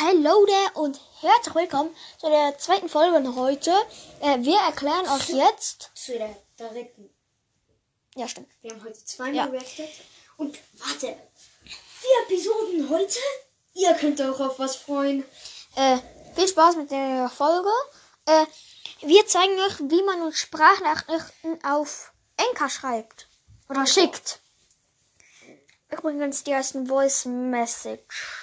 Hallo there und herzlich willkommen zu der zweiten Folge heute. Äh, wir erklären euch jetzt. Zu der dritten. Ja, stimmt. Wir haben heute zweimal Ja. reacted. Und warte, vier Episoden heute? Ihr könnt auch auf was freuen. Äh, viel Spaß mit der Folge. Äh, wir zeigen euch, wie man uns Sprachnachrichten auf Enka schreibt. Oder schickt. Übrigens, die heißt ein Voice Message.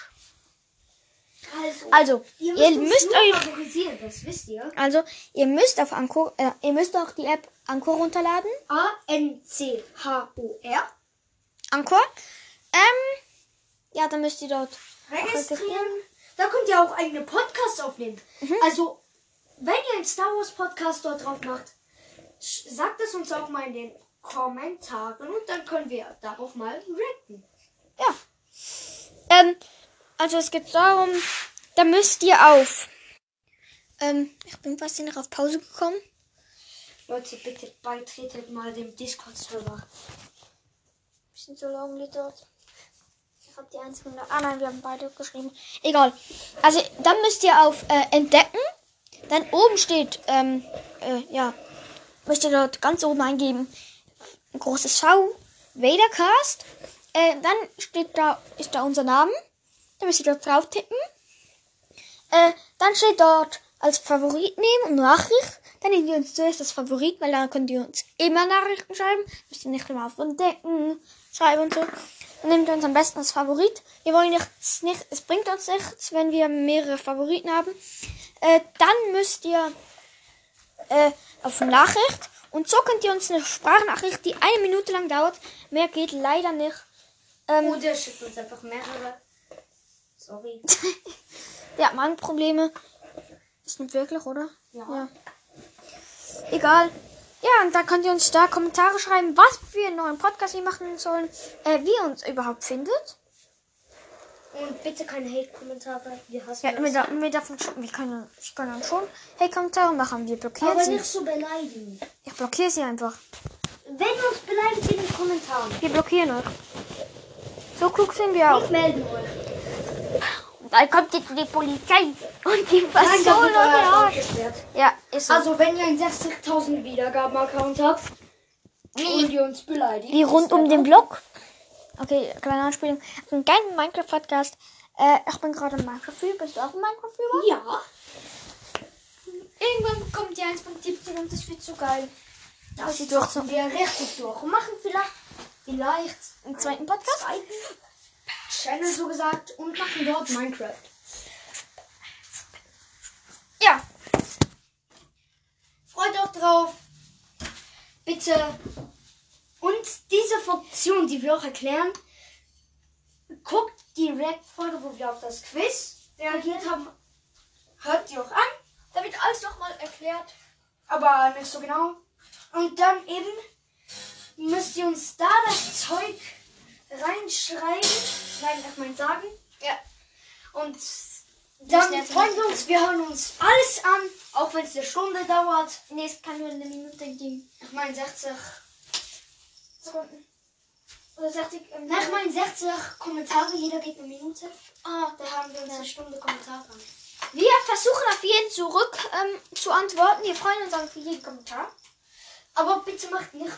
Also, Also, ihr ihr müsst, uns müsst euch. favorisieren, das wisst ihr. Also, ihr müsst auf Anchor, äh, ihr müsst auch die App Anchor runterladen. A-N-C-H-O-R. Anchor. Ähm, ja, dann müsst ihr dort Registrieren. Da könnt ihr auch eigene Podcasts aufnehmen. Also, wenn ihr einen Star Wars Podcast dort drauf macht, sagt es uns auch mal in den Kommentaren und dann können wir darauf mal reacten. Ja. Ähm, also es geht darum, da müsst ihr auf. Ähm, ich bin fast noch auf Pause gekommen. Leute, bitte beitretet mal dem Discord-Server. Bisschen so lang geht dort. Ich habe die einzigen. Ah nein, wir haben beide geschrieben. Egal. Also dann müsst ihr auf äh, Entdecken. Dann oben steht, ähm, äh, ja, müsst ihr dort ganz oben eingeben. Ein großes V. Vadercast. Äh, dann steht da, ist da unser Name. Dann müsst ihr dort drauf tippen. Äh, dann steht dort als Favorit nehmen und Nachricht. Dann nehmen wir uns zuerst das Favorit, weil dann könnt ihr uns immer Nachrichten schreiben. Müsst ihr nicht immer auf Entdecken schreiben und so. Dann nehmt ihr uns am besten das Favorit. Wir wollen jetzt nicht, es bringt uns nichts, wenn wir mehrere Favoriten haben. Äh, dann müsst ihr äh, auf Nachricht. Und so könnt ihr uns eine Sprachnachricht, die eine Minute lang dauert. Mehr geht leider nicht. Ähm, Oder schickt uns einfach mehrere. Sorry. Der hat Magenprobleme. Stimmt wirklich, oder? Ja. Egal. Ja, und dann könnt ihr uns da Kommentare schreiben, was wir einen neuen Podcast hier machen sollen, äh, wie ihr uns überhaupt findet. Und bitte keine Hate-Kommentare. Wir hassen Ja, das. wir, da, wir, davon schon, wir können, wir können dann schon hey Kommentare machen. Wir blockieren Aber sie. nicht so beleidigen. Ich blockiere sie einfach. Wenn ihr uns beleidigt in den Kommentaren, Wir blockieren euch. So klug sind wir auch. melden euch. Dann kommt jetzt die Polizei und die Account gesperrt. Ja, ist so. Also, wenn ihr einen 60.000 Wiedergaben-Account habt und ihr uns beleidigt. Wie rund um den Block. Okay, kleine Anspielung. Ein geilen Minecraft-Podcast. Äh, ich bin gerade im Minecraft-Viewer. Bist du auch im Minecraft-Viewer? Ja. Irgendwann kommt die 1.17 und das wird so geil. Das sie durchziehen wir richtig durch. Und machen vielleicht, vielleicht Einen zweiten Podcast? zweiten Channel so gesagt und machen dort Minecraft. Ja. Freut euch drauf. Bitte. Und diese Funktion, die wir auch erklären, guckt die React-Folge, wo wir auf das Quiz reagiert haben. Hört die auch an, Da wird alles nochmal erklärt. aber nicht so genau. Und dann eben müsst ihr uns da das Zeug reinschreiben. Nein, ich meine sagen. Ja. Und dann freuen wir uns, wir hören uns alles an, auch wenn es eine Stunde dauert. Nee, es kann nur eine Minute gehen. Ich meine 60. Sekunden. Oder 60. Ähm, Na, ich meine 60 Kommentare, jeder geht eine Minute. ah, Da haben wir uns eine Stunde Kommentare an. wir versuchen auf jeden zurück ähm, zu antworten. Wir freuen uns auf jeden Kommentar. Aber bitte macht nicht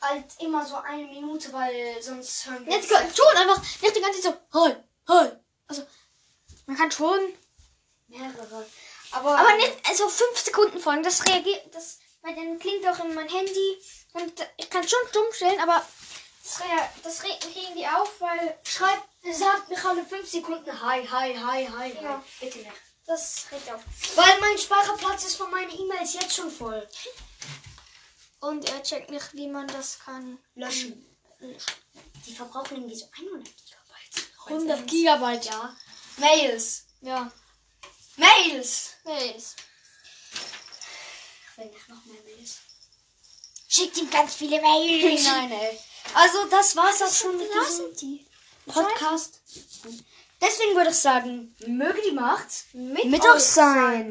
halt immer so eine Minute, weil sonst hören wir Jetzt kann, schon einfach nicht die ganze Zeit so, hi, hi. Also, man kann schon, mehrere. Aber, aber nicht, also fünf Sekunden folgen. Das reagiert, das, weil dann klingt auch in mein Handy und ich kann schon stumm stellen, aber das, rea- das regt mich irgendwie auf, weil schreibt, sagt mich alle 5 Sekunden Hi, hi, hi, hi, hi. Ja. Bitte nicht. das regt auf. Weil mein Speicherplatz ist von meinen E-Mails jetzt schon voll. Und er checkt nicht, wie man das kann. Löschen. Die verbrauchen irgendwie so 100 Gigabyte. 100 Gigabyte. Ja. Mails. Ja. Mails. Mails. Ich will nicht noch mehr Mails. Schickt ihm ganz viele Mails. Nein, ey. Also, das war's auch schon mit diesem sind die. Podcast. Deswegen würde ich sagen, möge die Macht Mit, mit euch sein.